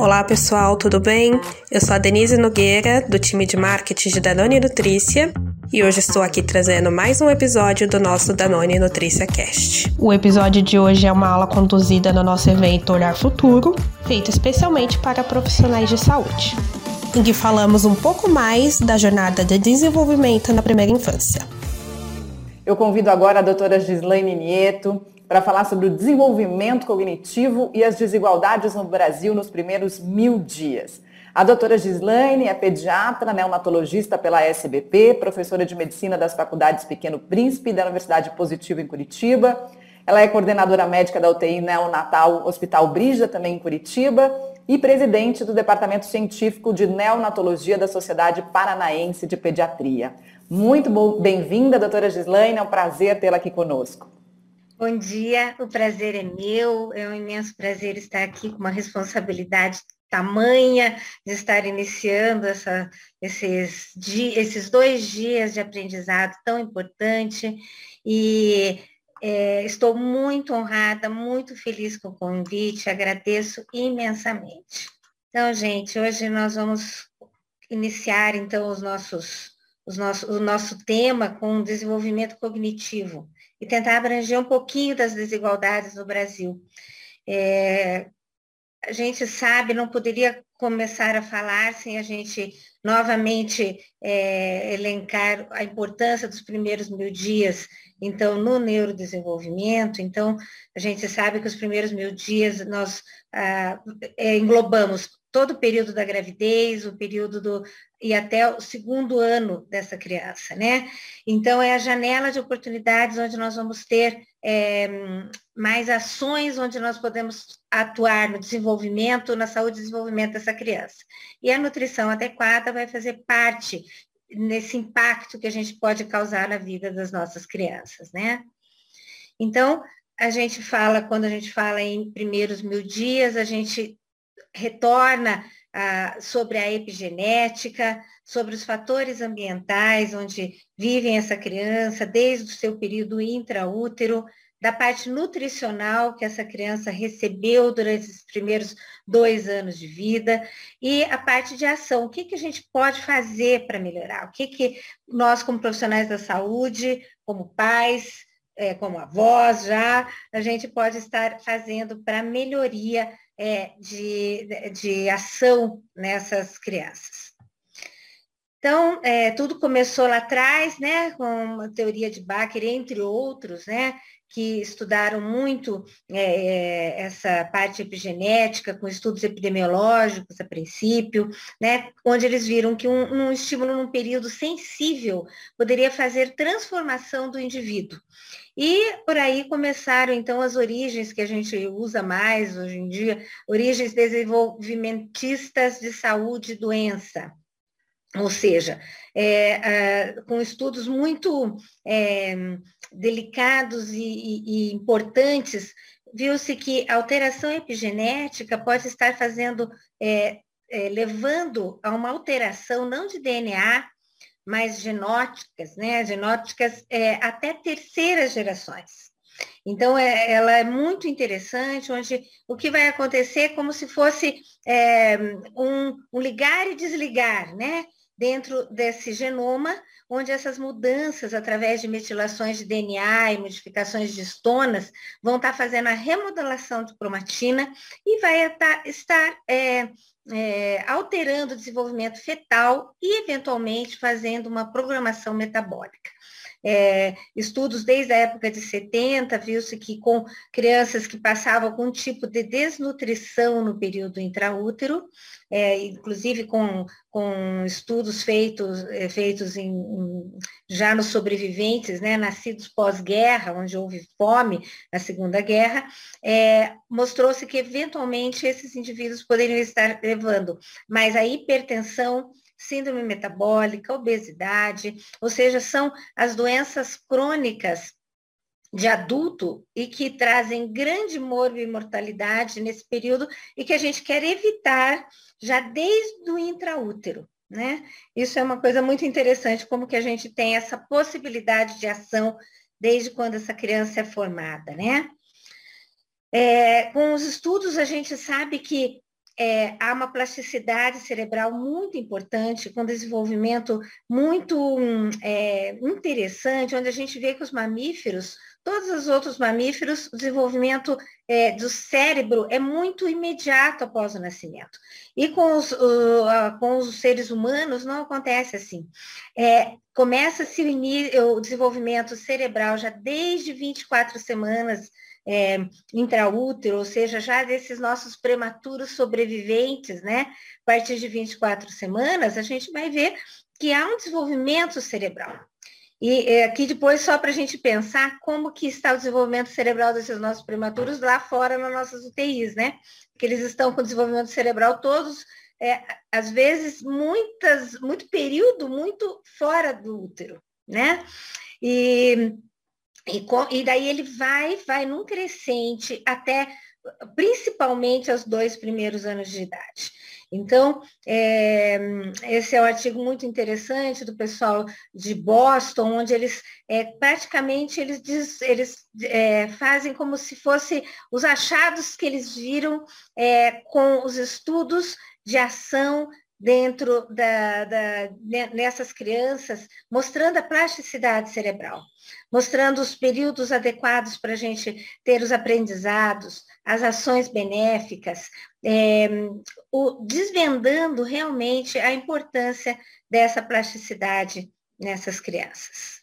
Olá pessoal, tudo bem? Eu sou a Denise Nogueira, do time de marketing de Danone Nutrícia, e hoje estou aqui trazendo mais um episódio do nosso Danone Nutrícia Cast. O episódio de hoje é uma aula conduzida no nosso evento Olhar Futuro, feito especialmente para profissionais de saúde, em que falamos um pouco mais da jornada de desenvolvimento na primeira infância. Eu convido agora a doutora Gislaine Nieto, para falar sobre o desenvolvimento cognitivo e as desigualdades no Brasil nos primeiros mil dias. A doutora Gislaine é pediatra, neonatologista pela SBP, professora de medicina das faculdades Pequeno Príncipe da Universidade Positivo em Curitiba. Ela é coordenadora médica da UTI Neonatal Hospital Brígida, também em Curitiba, e presidente do Departamento Científico de Neonatologia da Sociedade Paranaense de Pediatria. Muito bem-vinda, doutora Gislaine, é um prazer tê-la aqui conosco. Bom dia, o prazer é meu, é um imenso prazer estar aqui com uma responsabilidade tamanha de estar iniciando essa, esses, esses dois dias de aprendizado tão importante e é, estou muito honrada, muito feliz com o convite, agradeço imensamente. Então, gente, hoje nós vamos iniciar então os nossos, os nossos, o nosso tema com desenvolvimento cognitivo e tentar abranger um pouquinho das desigualdades no Brasil. É, a gente sabe, não poderia começar a falar sem a gente novamente é, elencar a importância dos primeiros mil dias, então, no neurodesenvolvimento. Então, a gente sabe que os primeiros mil dias nós ah, é, englobamos todo o período da gravidez, o período do e até o segundo ano dessa criança, né? Então é a janela de oportunidades onde nós vamos ter é, mais ações onde nós podemos atuar no desenvolvimento, na saúde e desenvolvimento dessa criança. E a nutrição adequada vai fazer parte nesse impacto que a gente pode causar na vida das nossas crianças, né? Então, a gente fala, quando a gente fala em primeiros mil dias, a gente retorna ah, sobre a epigenética, sobre os fatores ambientais onde vivem essa criança, desde o seu período intraútero, da parte nutricional que essa criança recebeu durante esses primeiros dois anos de vida e a parte de ação. O que, que a gente pode fazer para melhorar? O que, que nós, como profissionais da saúde, como pais, é, como avós já, a gente pode estar fazendo para melhoria é, de, de ação nessas crianças. Então, é, tudo começou lá atrás, né, com a teoria de Baker, entre outros, né, que estudaram muito é, é, essa parte epigenética, com estudos epidemiológicos a princípio, né, onde eles viram que um, um estímulo num período sensível poderia fazer transformação do indivíduo. E por aí começaram, então, as origens que a gente usa mais hoje em dia, origens desenvolvimentistas de saúde e doença. Ou seja, é, é, com estudos muito é, delicados e, e, importantes, viu-se que a alteração epigenética pode estar fazendo, é, é, levando a uma alteração não de DNA, mas genóticas, né? Genóticas é, até terceiras gerações. Então, ela é muito interessante, onde o que vai acontecer é como se fosse é, um, um, ligar e desligar, né? Dentro desse genoma, onde essas mudanças, através de metilações de DNA e modificações de estonas, vão estar fazendo a remodelação de cromatina e vai estar é, é, alterando o desenvolvimento fetal e, eventualmente, fazendo uma programação metabólica é, estudos desde a época de 70, viu-se que com crianças que passavam algum tipo de desnutrição no período intraútero, é, inclusive com, com estudos feitos, é, feitos em, em, já nos sobreviventes, né, nascidos pós-guerra, onde houve fome na Segunda Guerra, é, mostrou-se que eventualmente esses indivíduos poderiam estar levando mais a hipertensão, síndrome metabólica, obesidade, ou seja, são as doenças crônicas de adulto e que trazem grande morbo e mortalidade nesse período e que a gente quer evitar já desde o intraútero. Né? Isso é uma coisa muito interessante, como que a gente tem essa possibilidade de ação desde quando essa criança é formada, né? É, com os estudos, a gente sabe que é, há uma plasticidade cerebral muito importante, com desenvolvimento muito é, interessante, onde a gente vê que os mamíferos, todos os outros mamíferos, o desenvolvimento é, do cérebro é muito imediato após o nascimento. E com os, com os seres humanos não acontece assim. É, Começa-se o, o desenvolvimento cerebral já desde 24 semanas é, intraútero, ou seja, já desses nossos prematuros sobreviventes, né? A partir de 24 semanas, a gente vai ver que há um desenvolvimento cerebral. E é, aqui depois, só para a gente pensar como que está o desenvolvimento cerebral desses nossos prematuros lá fora nas nossas UTIs, né? Que eles estão com desenvolvimento cerebral todos, é, às vezes, muitas, muito período, muito fora do útero, né? E e, e daí ele vai, vai num crescente até principalmente aos dois primeiros anos de idade. Então, é, esse é um artigo muito interessante do pessoal de Boston, onde eles é, praticamente eles, diz, eles é, fazem como se fosse os achados que eles viram é, com os estudos de ação dentro da, da, nessas crianças, mostrando a plasticidade cerebral, mostrando os períodos adequados para a gente ter os aprendizados, as ações benéficas, é, o, desvendando realmente a importância dessa plasticidade nessas crianças.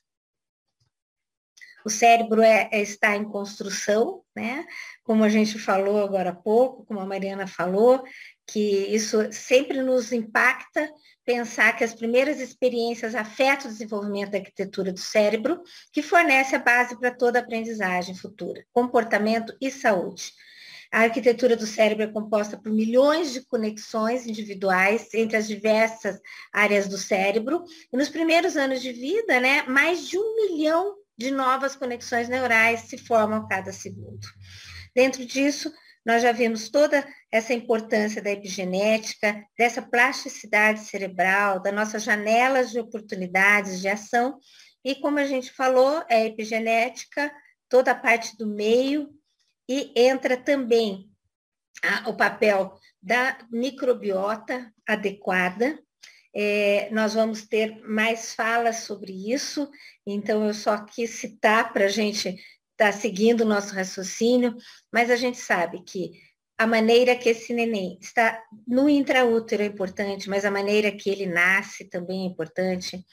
O cérebro é, é, está em construção, né? Como a gente falou agora há pouco, como a Mariana falou, que isso sempre nos impacta pensar que as primeiras experiências afetam o desenvolvimento da arquitetura do cérebro, que fornece a base para toda a aprendizagem futura, comportamento e saúde. A arquitetura do cérebro é composta por milhões de conexões individuais entre as diversas áreas do cérebro. E nos primeiros anos de vida, né, mais de um milhão de novas conexões neurais se formam a cada segundo. Dentro disso, nós já vimos toda essa importância da epigenética, dessa plasticidade cerebral, das nossas janelas de oportunidades de ação. E como a gente falou, é epigenética, toda a parte do meio, e entra também a, o papel da microbiota adequada. É, nós vamos ter mais falas sobre isso, então eu só quis citar para a gente está seguindo o nosso raciocínio, mas a gente sabe que a maneira que esse neném está no intraútero é importante, mas a maneira que ele nasce também é importante.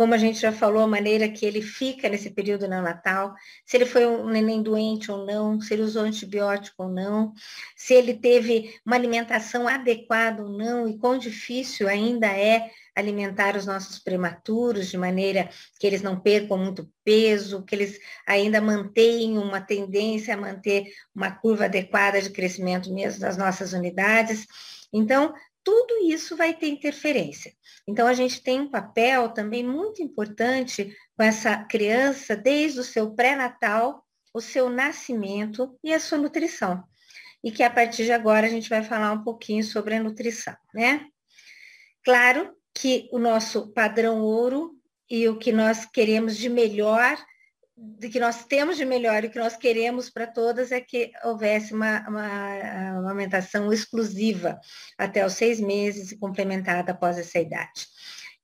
Como a gente já falou, a maneira que ele fica nesse período neonatal, se ele foi um neném doente ou não, se ele usou antibiótico ou não, se ele teve uma alimentação adequada ou não, e quão difícil ainda é alimentar os nossos prematuros de maneira que eles não percam muito peso, que eles ainda mantenham uma tendência a manter uma curva adequada de crescimento mesmo das nossas unidades. Então, tudo isso vai ter interferência. Então, a gente tem um papel também muito importante com essa criança desde o seu pré-natal, o seu nascimento e a sua nutrição. E que a partir de agora a gente vai falar um pouquinho sobre a nutrição, né? Claro que o nosso padrão ouro e o que nós queremos de melhor, de que nós temos de melhor e o que nós queremos para todas é que houvesse uma, uma, uma amamentação exclusiva até os seis meses e complementada após essa idade.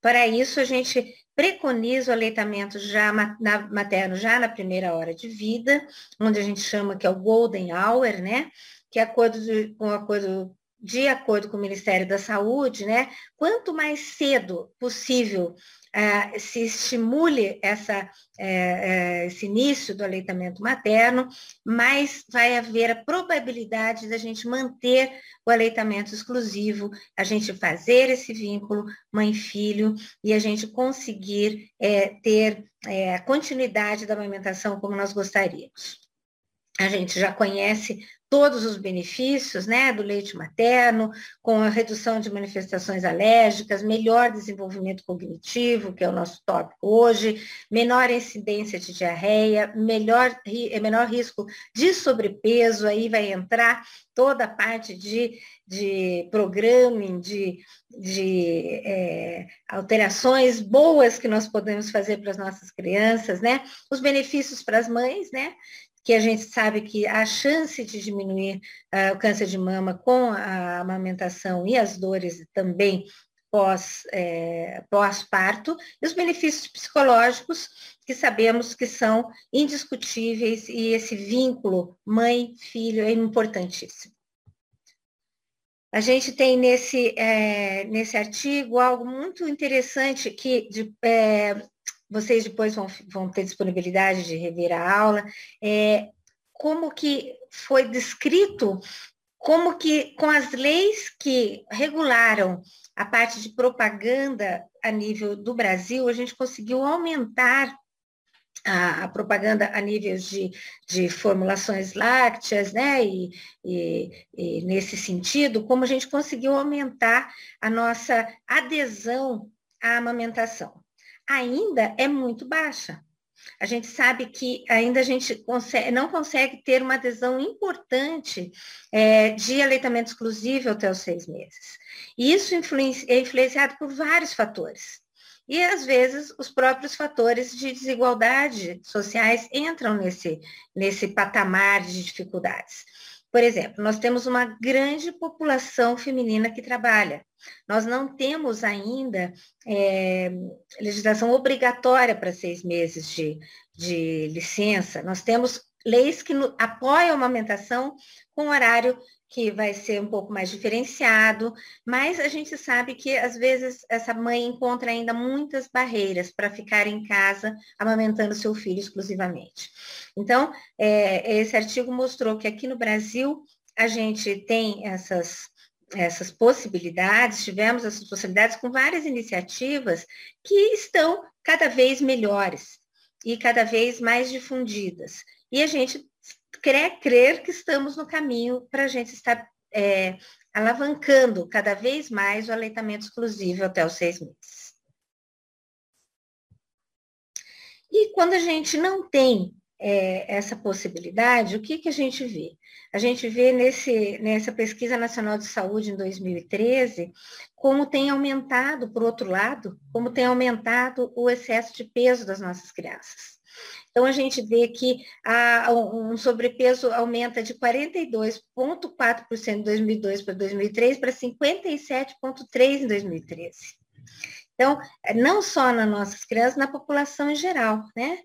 Para isso, a gente preconiza o aleitamento já na, materno já na primeira hora de vida, onde a gente chama que é o golden hour, né? Que é acordo de, com acordo de acordo com o Ministério da Saúde, né, quanto mais cedo possível uh, se estimule essa, uh, esse início do aleitamento materno, mais vai haver a probabilidade da gente manter o aleitamento exclusivo, a gente fazer esse vínculo mãe-filho e a gente conseguir ter a continuidade da amamentação como nós gostaríamos. A gente já conhece todos os benefícios né, do leite materno, com a redução de manifestações alérgicas, melhor desenvolvimento cognitivo, que é o nosso tópico hoje, menor incidência de diarreia, melhor, é menor risco de sobrepeso, aí vai entrar toda a parte de, de programming, de, de é, alterações boas que nós podemos fazer para as nossas crianças, né? Os benefícios para as mães, né? Que a gente sabe que a chance de diminuir uh, o câncer de mama com a amamentação e as dores também pós, é, pós-parto, e os benefícios psicológicos que sabemos que são indiscutíveis e esse vínculo mãe-filho é importantíssimo. A gente tem nesse, é, nesse artigo algo muito interessante que de, é, vocês depois vão, vão ter disponibilidade de rever a aula, é, como que foi descrito, como que com as leis que regularam a parte de propaganda a nível do Brasil, a gente conseguiu aumentar a, a, propaganda a nível de, de formulações lácteas, né? E, e, e, nesse sentido, como a gente conseguiu aumentar a nossa adesão à amamentação. Ainda é muito baixa. A gente sabe que ainda a gente consegue, não consegue ter uma adesão importante é, de aleitamento exclusivo até os seis meses. E isso é influenciado por vários fatores. E, às vezes, os próprios fatores de desigualdade sociais entram nesse, nesse patamar de dificuldades. Por exemplo, nós temos uma grande população feminina que trabalha. Nós não temos ainda é, legislação obrigatória para seis meses de, de licença. Nós temos leis que apoiam a amamentação com horário que vai ser um pouco mais diferenciado, mas a gente sabe que às vezes essa mãe encontra ainda muitas barreiras para ficar em casa amamentando seu filho exclusivamente. Então, é, esse artigo mostrou que aqui no Brasil a gente tem essas essas possibilidades, tivemos essas possibilidades com várias iniciativas que estão cada vez melhores e cada vez mais difundidas. E a gente quer crer que estamos no caminho para a gente estar é, alavancando cada vez mais o aleitamento exclusivo até os seis meses. E quando a gente não tem é, essa possibilidade, o que, que a gente vê? A gente vê nesse, nessa pesquisa nacional de saúde em 2013 como tem aumentado, por outro lado, como tem aumentado o excesso de peso das nossas crianças. Então, a gente vê que a, um sobrepeso aumenta de 42,4% em 2002 para 2003 para 57,3% em 2013. Então, não só nas nossas crianças, na população em geral, né?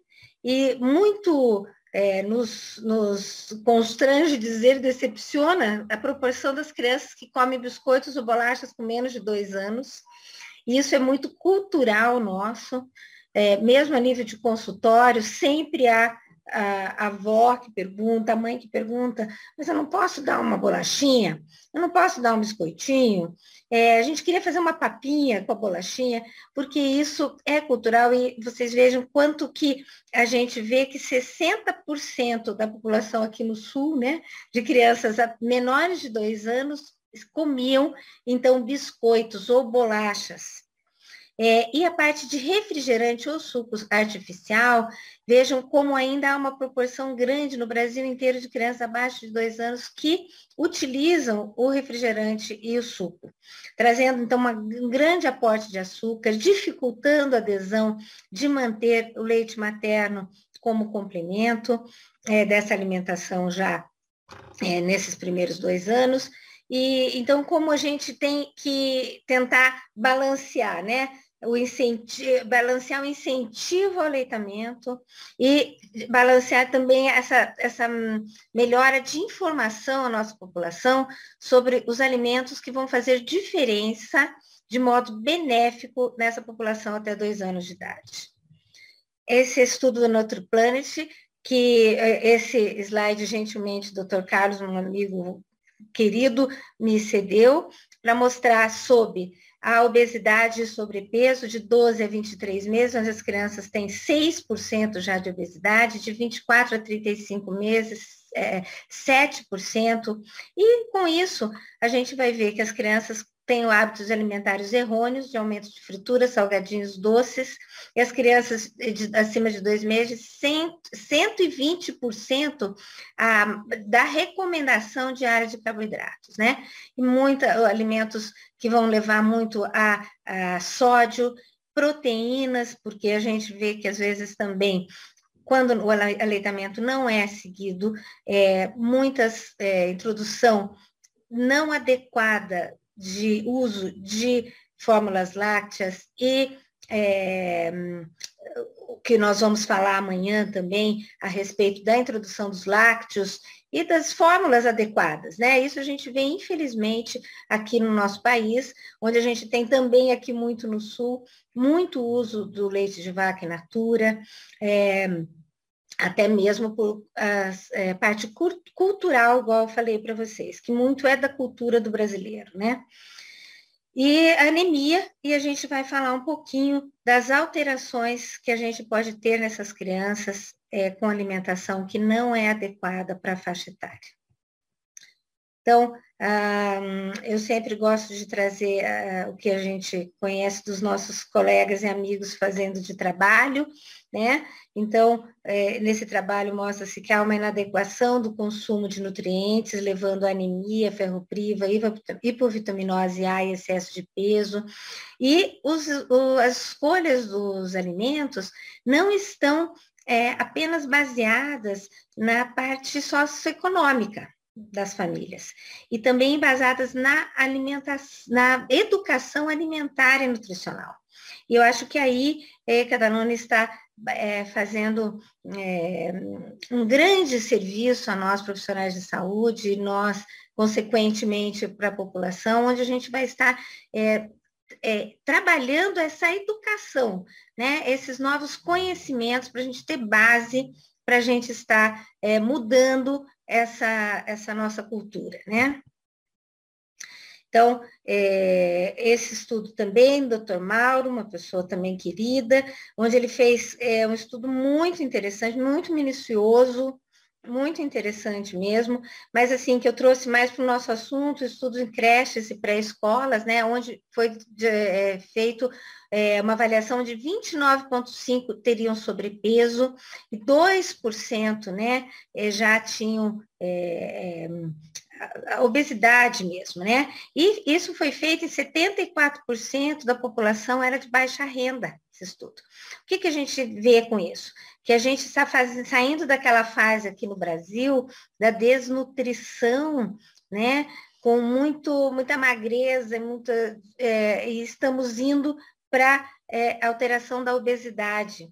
E muito é, nos, nos constrange dizer, decepciona a proporção das crianças que comem biscoitos ou bolachas com menos de dois anos. E isso é muito cultural nosso é, mesmo a nível de consultório, sempre há a, avó que pergunta, a mãe que pergunta, mas eu não posso dar uma bolachinha? Eu não posso dar um biscoitinho? É, a gente queria fazer uma papinha com a bolachinha, porque isso é cultural e vocês vejam quanto que a gente vê que 60% da população aqui no sul, né, de crianças menores de dois anos, comiam, então, biscoitos ou bolachas. É, e a parte de refrigerante ou suco artificial, vejam como ainda há uma proporção grande no Brasil inteiro de crianças abaixo de dois anos que utilizam o refrigerante e o suco, trazendo então uma, um grande aporte de açúcar, dificultando a adesão de manter o leite materno como complemento é, dessa alimentação já é, nesses primeiros dois anos. E então, como a gente tem que tentar balancear, né? O incentivo, balancear o incentivo ao aleitamento e balancear também essa, essa melhora de informação à nossa população sobre os alimentos que vão fazer diferença de modo benéfico nessa população até dois anos de idade. Esse estudo do NutriPlanet, que eh, esse slide gentilmente o Dr. Carlos, um amigo querido, me cedeu para mostrar sobre a obesidade e sobrepeso de 12 a 23 meses, onde as crianças têm 6% já de obesidade, de 24 a 35 meses, é, 7%. E com isso, a gente vai ver que as crianças têm hábitos alimentares errôneos, de aumento de frituras, salgadinhos doces, e as crianças de, acima de dois meses, 100, 120% a, da recomendação diária de carboidratos, né? E muitos alimentos que vão levar muito a, a sódio, proteínas, porque a gente vê que às vezes também quando o aleitamento não é seguido, é, muitas é, introdução não adequada de uso de fórmulas lácteas e é, o que nós vamos falar amanhã também a respeito da introdução dos lácteos e das fórmulas adequadas, né? Isso a gente vê, infelizmente, aqui no nosso país, onde a gente tem também aqui muito no sul, muito uso do leite de vaca in natura, é, até mesmo por a é, parte cultural, igual eu falei para vocês, que muito é da cultura do brasileiro, né? E anemia, e a gente vai falar um pouquinho das alterações que a gente pode ter nessas crianças é, com alimentação que não é adequada para a faixa etária. Então, eu sempre gosto de trazer uh, o que a gente conhece dos nossos colegas e amigos fazendo de trabalho, né? Então, é, nesse trabalho mostra-se que há uma inadequação do consumo de nutrientes, levando a anemia, ferropriva, hipovitaminose A e excesso de peso. E os, as escolhas dos alimentos não estão é, apenas baseadas na parte socioeconômica, das famílias e também baseadas na alimentação, na educação alimentar e nutricional. E eu acho que aí é, que a Danone está é, fazendo é, um grande serviço a nós profissionais de saúde, e nós, consequentemente, para a população, onde a gente vai estar é, é, trabalhando essa educação, né? esses novos conhecimentos para a gente ter base para a gente estar é, mudando essa, essa nossa cultura, né? Então, é, esse estudo também, doutor Mauro, uma pessoa também querida, onde ele fez é, um estudo muito interessante, muito minucioso, muito interessante mesmo, mas assim, que eu trouxe mais para o nosso assunto, estudos em creches e pré-escolas, né, onde foi é, feito é, uma avaliação de 29,5% teriam sobrepeso e 2% né, é, já tinham é, é, a obesidade mesmo, né? E isso foi feito em 74% da população era de baixa renda, esse estudo. O que, que a gente vê com isso? Que a gente está fazendo, saindo daquela fase aqui no Brasil da desnutrição, né? Com muito, muita magreza, muita, é, e estamos indo para é, alteração da obesidade,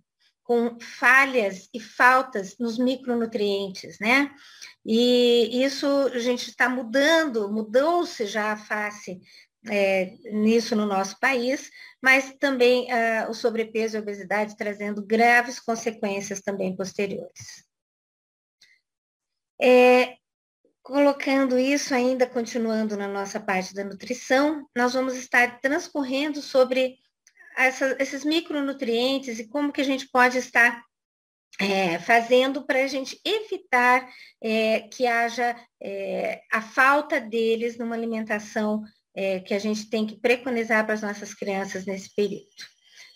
com falhas e faltas nos micronutrientes, né? E isso a gente está mudando, mudou-se já a face é, nisso no nosso país, mas também ah, o sobrepeso e a obesidade trazendo graves consequências também posteriores. É, colocando isso ainda, continuando na nossa parte da nutrição, nós vamos estar transcorrendo sobre essa, esses micronutrientes e como que a gente pode estar é, fazendo para a gente evitar é, que haja é, a falta deles numa alimentação é, que a gente tem que preconizar para as nossas crianças nesse período.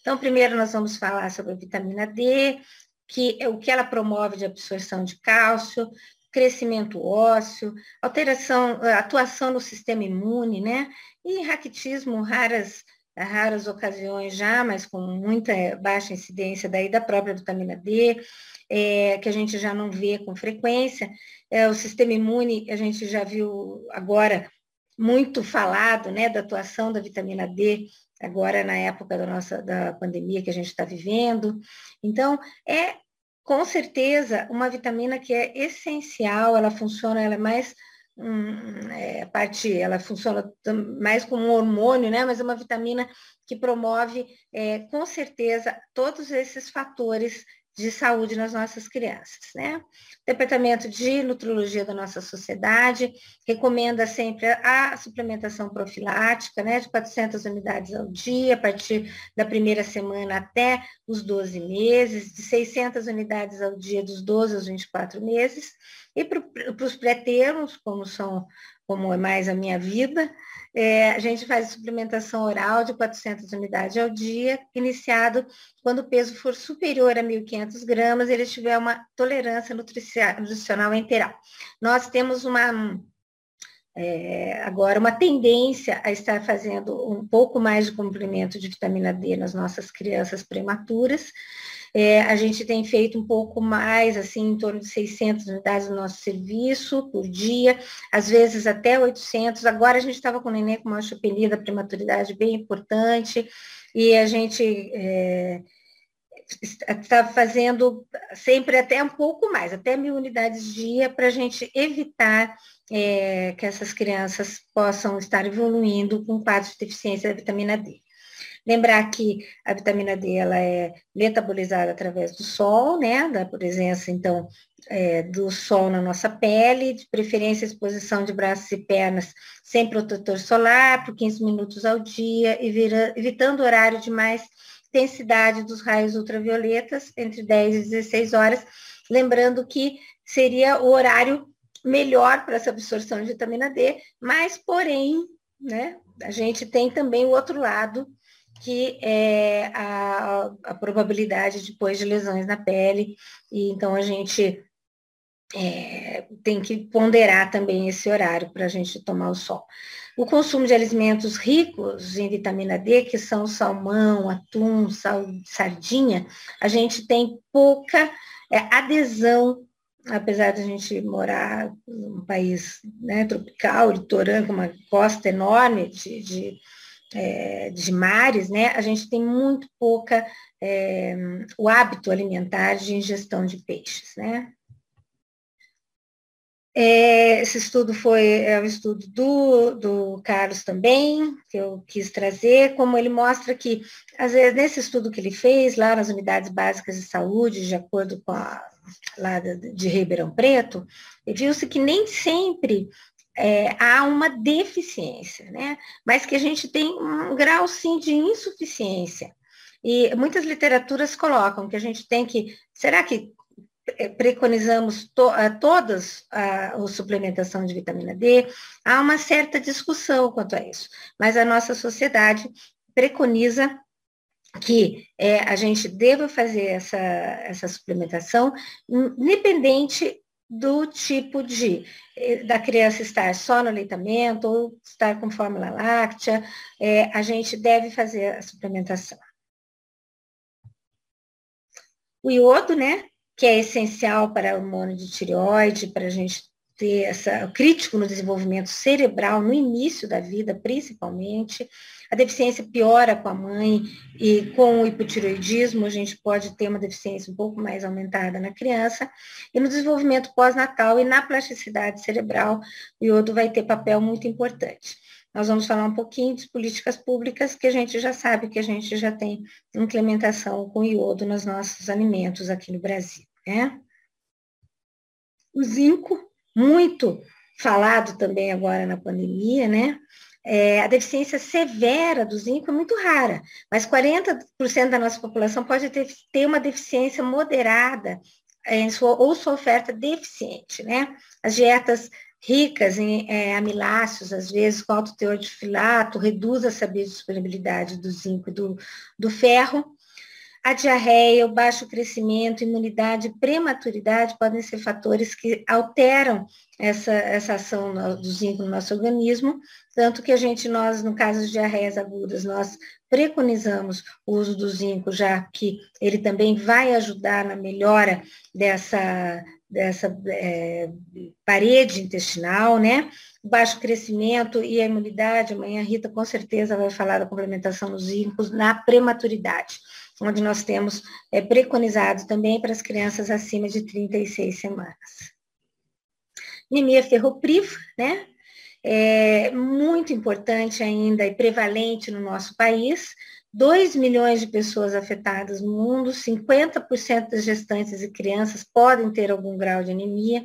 Então, primeiro nós vamos falar sobre a vitamina D, que é o que ela promove de absorção de cálcio, crescimento ósseo, alteração, atuação no sistema imune, né? E raquitismo, raras raras ocasiões já, mas com muita baixa incidência daí da própria vitamina D, é, que a gente já não vê com frequência. É, o sistema imune, a gente já viu agora muito falado, né, da atuação da vitamina D agora na época da nossa da pandemia que a gente está vivendo. Então, é com certeza uma vitamina que é essencial, ela funciona, ela é mais um, é, parte, ela funciona mais como um hormônio, né? Mas é uma vitamina que promove, é, com certeza, todos esses fatores de saúde nas nossas crianças, né? O Departamento de Nutrologia da nossa sociedade recomenda sempre a suplementação profilática, né, de 400 unidades ao dia, a partir da primeira semana até os 12 meses, de 600 unidades ao dia dos 12 aos 24 meses, e para os pré-termos, como são como é mais a minha vida, é, a gente faz suplementação oral de 400 unidades ao dia, iniciado quando o peso for superior a 1.500 gramas, ele tiver uma tolerância nutricional enteral. Nós temos uma, é, agora, uma tendência a estar fazendo um pouco mais de comprimento de vitamina D nas nossas crianças prematuras, É, a gente tem feito um pouco mais, assim, em torno de 600 unidades do nosso serviço por dia, às vezes até 800. Agora a gente estava com o neném com uma chupelia da prematuridade bem importante, e a gente é, está fazendo sempre até um pouco mais, até mil unidades dia, para a gente evitar é, que essas crianças possam estar evoluindo com quadros de deficiência da vitamina D. Lembrar que a vitamina D ela é metabolizada através do sol, né, da presença, então, é, do sol na nossa pele, de preferência exposição de braços e pernas sem protetor solar por 15 minutos ao dia, evitando o horário de mais intensidade dos raios ultravioletas, entre 10 e 16 horas, lembrando que seria o horário melhor para essa absorção de vitamina D, mas, porém, né, a gente tem também o outro lado, que é a, a probabilidade depois de lesões na pele, e então a gente é, tem que ponderar também esse horário para a gente tomar o sol. O consumo de alimentos ricos em vitamina D, que são salmão, atum, sal, sardinha, a gente tem pouca é, adesão, apesar de a gente morar num país né, tropical, litorâneo, uma costa enorme de, de, é, de, mares, né, a gente tem muito pouca é, o hábito alimentar de ingestão de peixes, né? É, esse estudo foi é um estudo do, do Carlos também, que eu quis trazer, como ele mostra que, às vezes, nesse estudo que ele fez, lá nas unidades básicas de saúde, de acordo com a lá de, de Ribeirão Preto, viu-se que nem sempre é, há uma deficiência, né? Mas que a gente tem um grau, sim, de insuficiência. E muitas literaturas colocam que a gente tem que. Será que preconizamos to, todas a, a, suplementação de vitamina D, há uma certa discussão quanto a isso, mas a nossa sociedade preconiza que é, a gente deva fazer essa, essa suplementação, independente do tipo de é, da criança estar só no aleitamento ou estar com fórmula láctea, é, a gente deve fazer a suplementação. O iodo, né, que é essencial para o hormônio de tireoide, para a gente ter essa crítico no desenvolvimento cerebral no início da vida, principalmente. A deficiência piora com a mãe e com o hipotireoidismo, a gente pode ter uma deficiência um pouco mais aumentada na criança. E no desenvolvimento pós-natal e na plasticidade cerebral, o iodo vai ter papel muito importante. Nós vamos falar um pouquinho de políticas públicas que a gente já sabe que a gente já tem implementação com iodo nos nossos alimentos aqui no Brasil. Né? O zinco, muito falado também agora na pandemia, né? É, a deficiência severa do zinco é muito rara, mas 40% da nossa população pode ter, ter uma deficiência moderada em sua, ou sua oferta deficiente, né? As dietas ricas em é, amiláceos, às vezes com alto teor de filato, reduz essa biodisponibilidade do zinco e do, do ferro. A diarreia, o baixo crescimento, imunidade prematuridade podem ser fatores que alteram essa, essa ação do zinco no nosso organismo, tanto que a gente, nós, no caso de diarreias agudas, nós preconizamos o uso do zinco, já que ele também vai ajudar na melhora dessa, dessa é, parede intestinal, né? O baixo crescimento e a imunidade, amanhã a Rita com certeza vai falar da complementação dos zincos na prematuridade, onde nós temos é, preconizado também para as crianças acima de 36 semanas. Anemia ferropriva, né? É muito importante ainda e prevalente no nosso país, 2 milhões de pessoas afetadas no mundo, 50% das gestantes e crianças podem ter algum grau de anemia,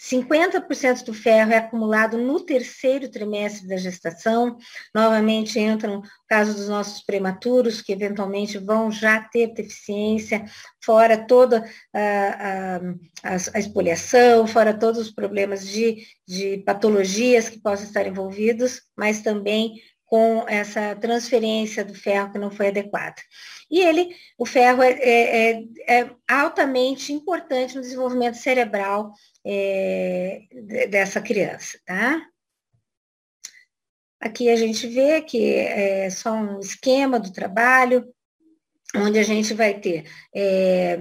50% do ferro é acumulado no terceiro trimestre da gestação, novamente entram casos dos nossos prematuros, que eventualmente vão já ter deficiência, fora toda a, a, a espoliação, fora todos os problemas de, de patologias que possam estar envolvidos, mas também com essa transferência do ferro que não foi adequada. E ele, o ferro é, é, é, é altamente importante no desenvolvimento cerebral é, dessa criança, tá? Aqui a gente vê que é só um esquema do trabalho. onde a gente vai ter é,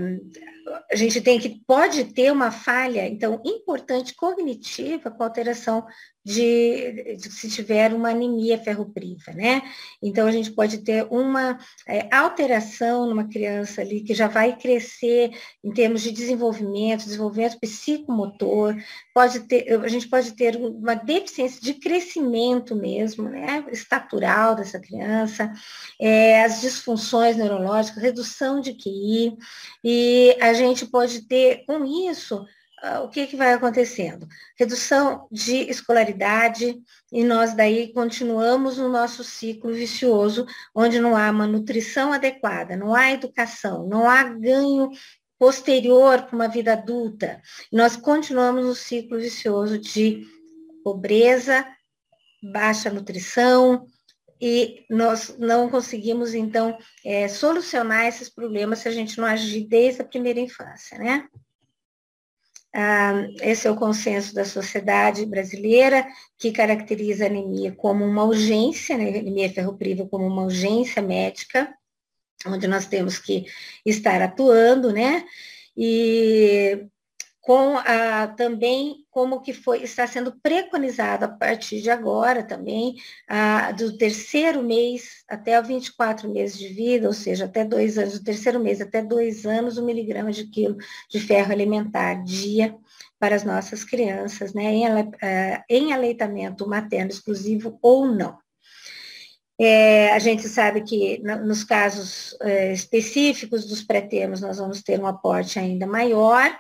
a gente tem que pode ter uma falha, então, importante cognitiva com alteração de, de, se tiver uma anemia ferropriva, né? Então a gente pode ter uma é, alteração numa criança ali que já vai crescer em termos de desenvolvimento, desenvolvimento psicomotor, pode ter, a gente pode ter uma deficiência de crescimento mesmo, né? Estatural dessa criança, é, as disfunções neurológicas, redução de QI, e a gente pode ter com isso ah, o que, que vai acontecendo? Redução de escolaridade, e nós daí continuamos no nosso ciclo vicioso, onde não há uma nutrição adequada, não há educação, não há ganho posterior para uma vida adulta. Nós continuamos no ciclo vicioso de pobreza, baixa nutrição, e nós não conseguimos, então, é, solucionar esses problemas se a gente não agir desde a primeira infância, né? Ah, esse é o consenso da sociedade brasileira, que caracteriza a anemia como uma urgência, né, anemia ferropriva como uma urgência médica, onde nós temos que estar atuando, né? E com a, também como que foi está sendo preconizado a partir de agora também a, do terceiro mês até 24 meses de vida, ou seja, até dois anos, do terceiro mês até dois anos, um miligrama de quilo de ferro alimentar dia para as nossas crianças, né, em, é, em aleitamento materno exclusivo ou não. É, a gente sabe que nos casos é, específicos dos pré-termos nós vamos ter um aporte ainda maior,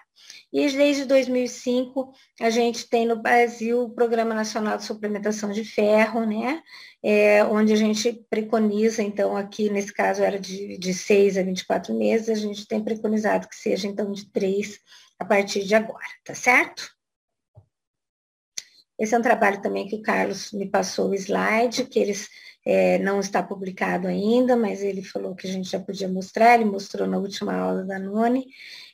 e desde 2005, a gente tem no Brasil o Programa Nacional de Suplementação de Ferro, né? É, onde a gente preconiza, então, aqui nesse caso era de, de 6 a 24 meses, a gente tem preconizado que seja, então, de 3 a partir de agora, tá certo? Esse é um trabalho também que o Carlos me passou o slide, que eles é, não está publicado ainda, mas ele falou que a gente já podia mostrar, ele mostrou na última aula da None,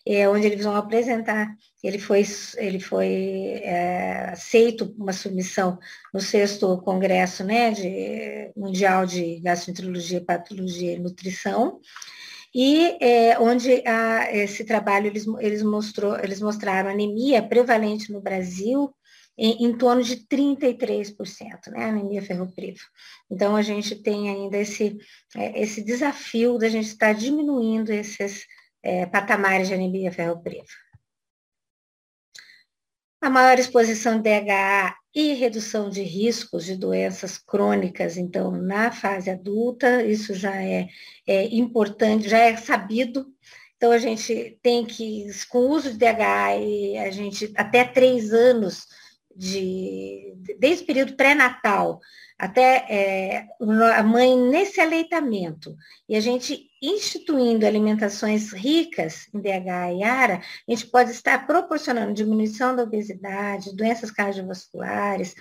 é, onde eles vão apresentar. Ele foi, ele foi é, aceito uma submissão no sexto congresso né, de, mundial de gastroenterologia, patologia e nutrição, e é, onde a, esse trabalho eles, eles, mostrou, eles mostraram anemia prevalente no Brasil em, em torno de 33%, né, anemia ferropriva. Então, a gente tem ainda esse, é, esse desafio da gente estar diminuindo esses é, patamares de anemia ferropriva. A maior exposição de DHA e redução de riscos de doenças crônicas, então, na fase adulta, isso já é, é importante, já é sabido. Então, a gente tem que, com o uso de DHA, e a gente, até três anos, de, desde o período pré-natal, até é, a mãe nesse aleitamento, e a gente instituindo alimentações ricas em DHA e ARA, a gente pode estar proporcionando diminuição da obesidade, doenças cardiovasculares,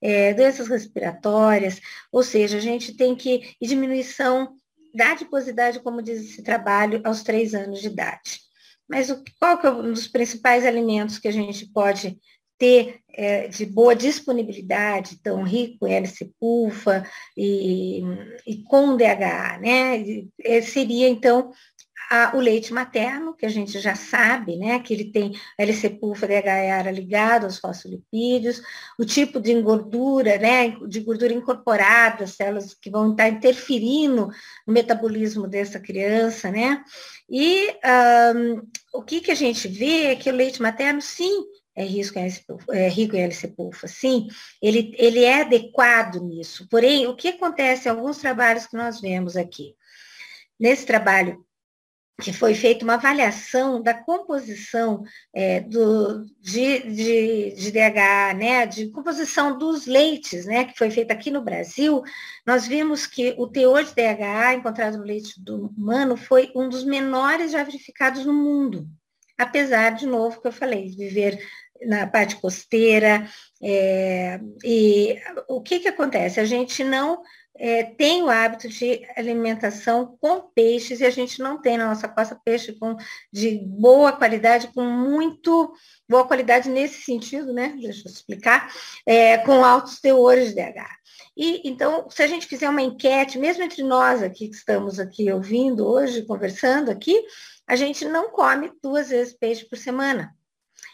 é, doenças respiratórias, ou seja, a gente tem que e diminuição da adiposidade, como diz esse trabalho, aos três anos de idade. Mas o, qual que é um dos principais alimentos que a gente pode ter é, de boa disponibilidade, tão rico em L-cepulfa e, e com DHA, né? E, seria, então, a, o leite materno, que a gente já sabe, né, que ele tem L-cepulfa DHA ligado aos fosfolipídios, o tipo de gordura, né, de gordura incorporada, células que vão estar interferindo no metabolismo dessa criança, né, e um, o que, que a gente vê é que o leite materno, sim, é, risco em é rico em LC-PUFA, sim, ele, ele é adequado nisso. Porém, o que acontece em alguns trabalhos que nós vemos aqui? Nesse trabalho que foi feita uma avaliação da composição é, do, de, de, de, né, de composição dos leites, né, que foi feita aqui no Brasil, nós vimos que o teor de DHA encontrado no leite humano foi um dos menores já verificados no mundo. Apesar, de novo, que eu falei, de viver na parte costeira. É, e o que, que acontece? A gente não é, tem o hábito de alimentação com peixes e a gente não tem na nossa costa peixe com, de boa qualidade, com muito boa qualidade nesse sentido, né? Deixa eu explicar, é, com altos teores de DH. E então, se a gente fizer uma enquete, mesmo entre nós aqui que estamos aqui ouvindo hoje, conversando aqui, a gente não come duas vezes peixe por semana.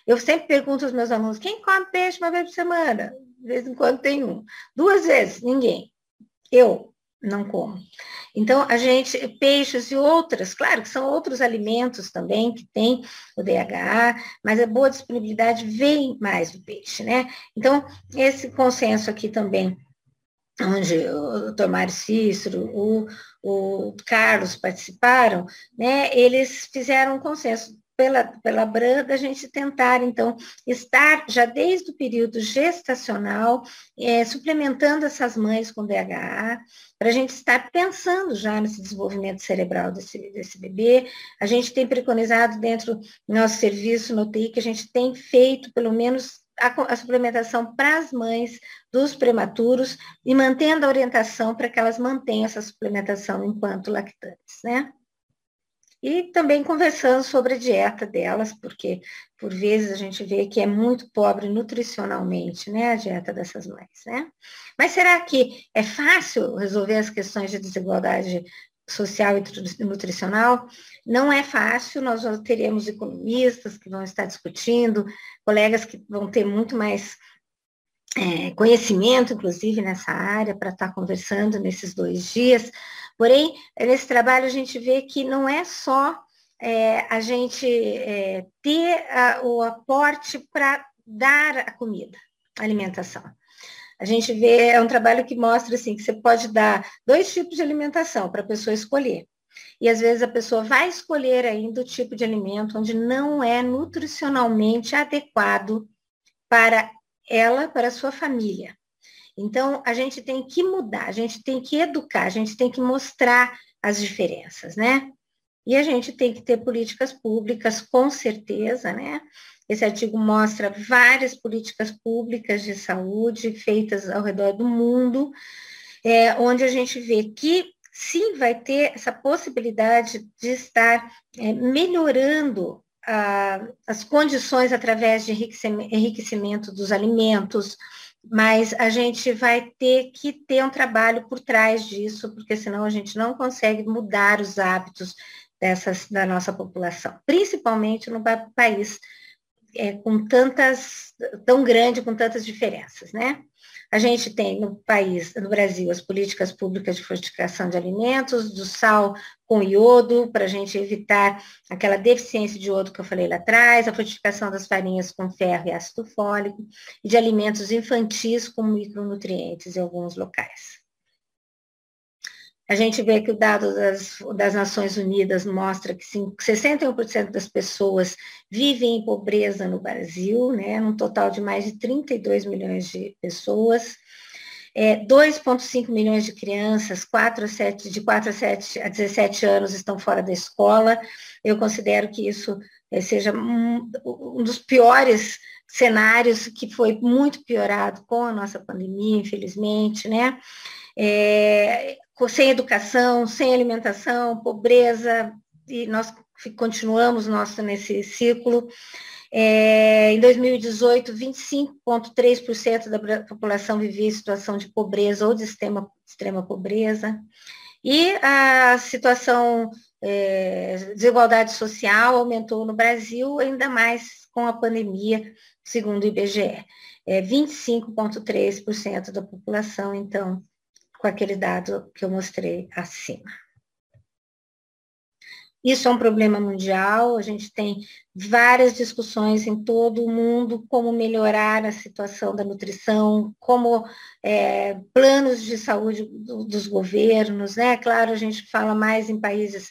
Eu sempre pergunto aos meus alunos, quem come peixe uma vez por semana? De vez em quando tem um. Duas vezes, ninguém. Eu não como. Então, a gente, peixes e outras, claro que são outros alimentos também que tem o DHA, mas a boa disponibilidade vem mais do peixe, né? Então, esse consenso aqui também, onde o. Mário Cícero, o, o Carlos participaram, né? Eles fizeram um consenso pela, pela Branda, a gente tentar, então, estar já desde o período gestacional, é, suplementando essas mães com DHA, para a gente estar pensando já nesse desenvolvimento cerebral desse, desse bebê. A gente tem preconizado dentro do nosso serviço no TI que a gente tem feito, pelo menos, a, a, suplementação para as mães dos prematuros e mantendo a orientação para que elas mantenham essa suplementação enquanto lactantes, né? E também conversando sobre a dieta delas, porque por vezes a gente vê que é muito pobre nutricionalmente, né, a dieta dessas mães, né? Mas será que é fácil resolver as questões de desigualdade social e nutricional? Não é fácil, nós teremos economistas que vão estar discutindo, colegas que vão ter muito mais é, conhecimento, inclusive, nessa área, para estar conversando nesses dois dias, Porém, nesse trabalho a gente vê que não é só é, a gente é, ter a, o aporte para dar a comida, a alimentação. A gente vê, é um trabalho que mostra assim, que você pode dar dois tipos de alimentação para a pessoa escolher. E às vezes a pessoa vai escolher ainda o tipo de alimento onde não é nutricionalmente adequado para ela, para a sua família. Então, a gente tem que mudar, a gente tem que educar, a gente tem que mostrar as diferenças, né? E a gente tem que ter políticas públicas, com certeza, né? Esse artigo mostra várias políticas públicas de saúde feitas ao redor do mundo, é, onde a gente vê que sim vai ter essa possibilidade de estar é, melhorando ah, as condições através de enriquecimento dos alimentos, mas a gente vai ter que ter um trabalho por trás disso, porque senão a gente não consegue mudar os hábitos dessas, da nossa população, principalmente no país é, com tantas, tão grande, com tantas diferenças, né? A gente tem no país, no Brasil, as políticas públicas de fortificação de alimentos, do sal com iodo, para a gente evitar aquela deficiência de iodo que eu falei lá atrás, a fortificação das farinhas com ferro e ácido fólico, e de alimentos infantis com micronutrientes em alguns locais. A gente vê que o dado das, das Nações Unidas mostra que 61% das pessoas vivem em pobreza no Brasil, né, um total de mais de 32 milhões de pessoas. É, 2,5 milhões de crianças 4 a 7, de 4 a 7 a 17 anos estão fora da escola. Eu considero que isso é, seja um, um dos piores cenários que foi muito piorado com a nossa pandemia, infelizmente, né? É, sem educação, sem alimentação, pobreza, e nós continuamos nosso nesse ciclo. É, em 2018, 25,3% da população vivia em situação de pobreza ou de extrema, extrema pobreza. E a situação é, desigualdade social aumentou no Brasil, ainda mais com a pandemia, segundo o IBGE. É 25,3% da população, então, com aquele dado que eu mostrei acima. Isso é um problema mundial, a gente tem várias discussões em todo o mundo como melhorar a situação da nutrição, como é, planos de saúde do, dos governos, né? Claro, a gente fala mais em países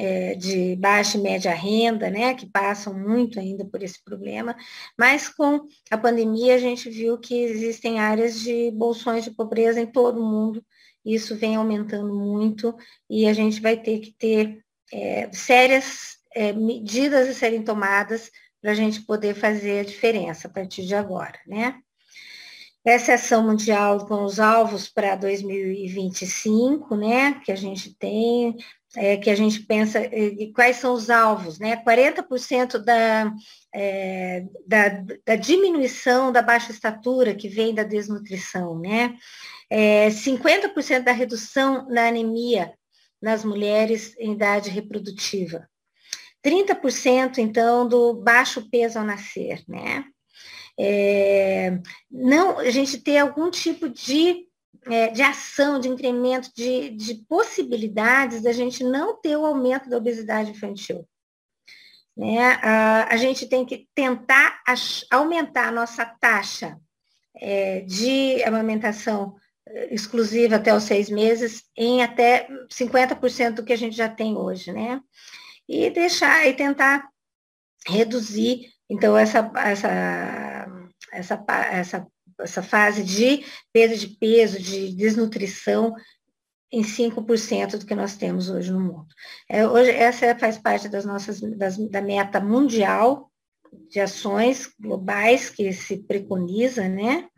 é, de baixa e média renda, né, que passam muito ainda por esse problema, mas com a pandemia a gente viu que existem áreas de bolsões de pobreza em todo o mundo, isso vem aumentando muito e a gente vai ter que ter é, sérias é, medidas a serem tomadas para a gente poder fazer a diferença a partir de agora, né? essa ação mundial com os alvos para 2025, né, que a gente tem, é, que a gente pensa é, quais são os alvos, né? 40% da, é, da, da, diminuição da baixa estatura que vem da desnutrição, né? É, 50% da redução na anemia nas mulheres em idade reprodutiva. 30% então do baixo peso ao nascer, né? É, não, a gente ter algum tipo de, é, de ação, de incremento, de, de possibilidades da gente não ter o aumento da obesidade infantil. Né? A, a gente tem que tentar aumentar a nossa taxa é, de amamentação é, exclusiva até os seis meses em até 50% do que a gente já tem hoje, né? E deixar e tentar reduzir então, essa, essa, essa, essa, essa fase de perda de peso, de desnutrição, em 5% do que nós temos hoje no mundo. É, hoje, essa faz parte das nossas, das, da meta mundial de ações globais que se preconiza, né?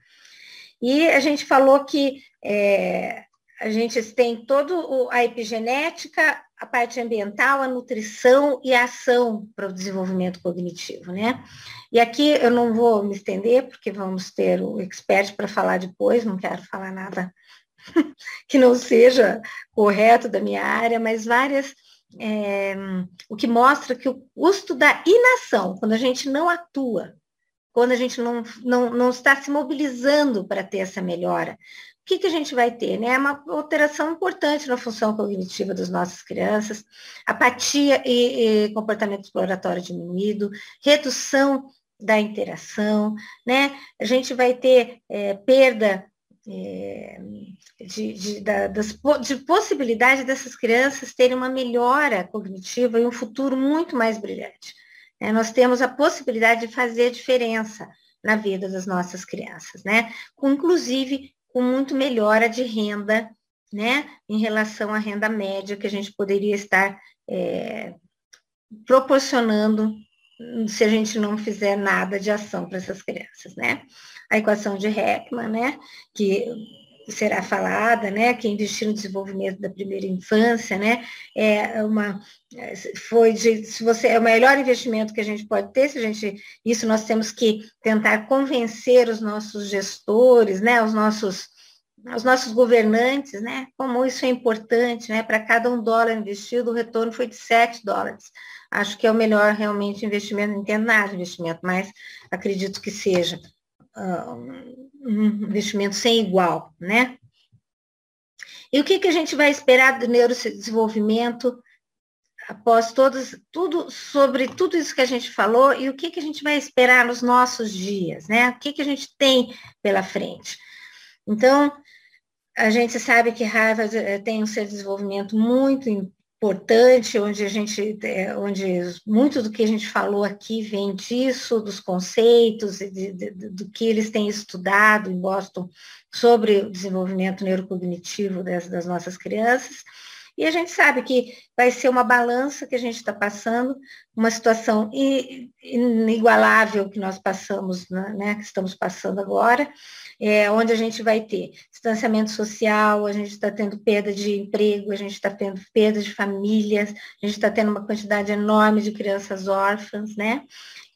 E a gente falou que é, a gente tem toda a epigenética, a parte ambiental, a nutrição e a ação para o desenvolvimento cognitivo, né? E aqui eu não vou me estender, porque vamos ter o expert para falar depois, não quero falar nada que não seja correto da minha área, mas várias, é, o que mostra que o custo da inação, quando a gente não atua, quando a gente não, não, não está se mobilizando para ter essa melhora, o que, que a gente vai ter? Né? Uma alteração importante na função cognitiva das nossas crianças, apatia e, e comportamento exploratório diminuído, redução da interação, né? A gente vai ter é, perda é, de, de, da, das, de possibilidade dessas crianças terem uma melhora cognitiva e um futuro muito mais brilhante. É, nós temos a possibilidade de fazer diferença na vida das nossas crianças, né? Inclusive com muito melhora de renda, né, em relação à renda média que a gente poderia estar é, proporcionando se a gente não fizer nada de ação para essas crianças, né? A equação de Heckman, né, que será falada, né, que investir no desenvolvimento da primeira infância, né, é uma foi de se você é o melhor investimento que a gente pode ter, se a gente isso nós temos que tentar convencer os nossos gestores, né, os nossos os nossos governantes, né, como isso é importante, né, para cada um dólar investido, o retorno foi de 7 dólares. Acho que é o melhor realmente investimento, não entendo nada de investimento, mas acredito que seja um investimento sem igual, né? E o que, que a gente vai esperar do neurodesenvolvimento após todos, tudo sobre tudo isso que a gente falou e o que, que a gente vai esperar nos nossos dias, né? O que, que a gente tem pela frente. Então, a gente sabe que Harvard eh, tem um seu desenvolvimento muito importante, onde a gente, é, onde muito do que a gente falou aqui vem disso, dos conceitos e de, de, do que eles têm estudado em Boston sobre o desenvolvimento neurocognitivo das, das nossas crianças. E a gente sabe que vai ser uma balança que a gente está passando, uma situação inigualável que nós passamos, né, né que estamos passando agora, é, onde a gente vai ter distanciamento social, a gente está tendo perda de emprego, a gente está tendo perda de famílias, a gente está tendo uma quantidade enorme de crianças órfãs, né?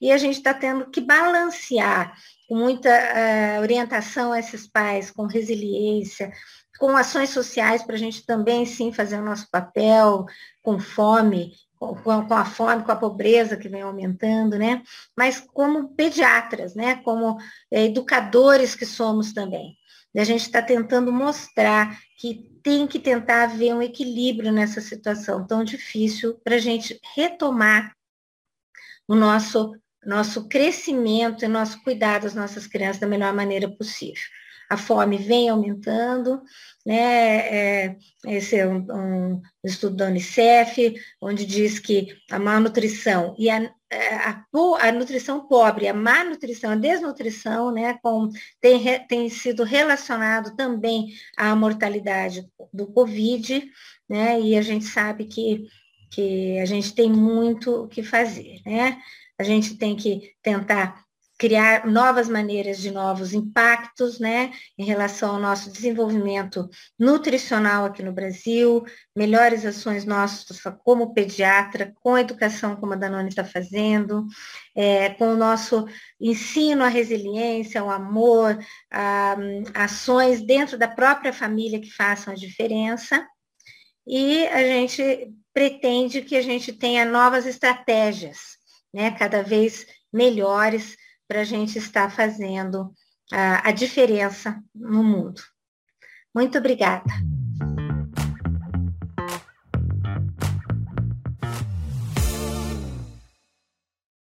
E a gente está tendo que balancear com muita uh, orientação a esses pais, com resiliência, com ações sociais para a gente também sim fazer o nosso papel, com fome, com, a fome, com a pobreza que vem aumentando, né? Mas como pediatras, né? Como é, educadores que somos também. E a gente está tentando mostrar que tem que tentar haver um equilíbrio nessa situação tão difícil para a gente retomar o nosso, nosso crescimento e nosso cuidado das nossas crianças da melhor maneira possível a fome vem aumentando, né? É, esse é um, um, estudo da Unicef, onde diz que a malnutrição e a, a, a, nutrição pobre, a má nutrição, a desnutrição, né, com, tem, tem sido relacionado também à mortalidade do Covid, né? E a gente sabe que, que a gente tem muito o que fazer, né? A gente tem que tentar criar novas maneiras de novos impactos, né, em relação ao nosso desenvolvimento nutricional aqui no Brasil, melhores ações nossas como pediatra, com a educação como a Danone está fazendo, é, com o nosso ensino à resiliência, ao amor, a, ações dentro da própria família que façam a diferença. E a gente pretende que a gente tenha novas estratégias, né, cada vez melhores para a gente estar fazendo a, a diferença no mundo. Muito obrigada.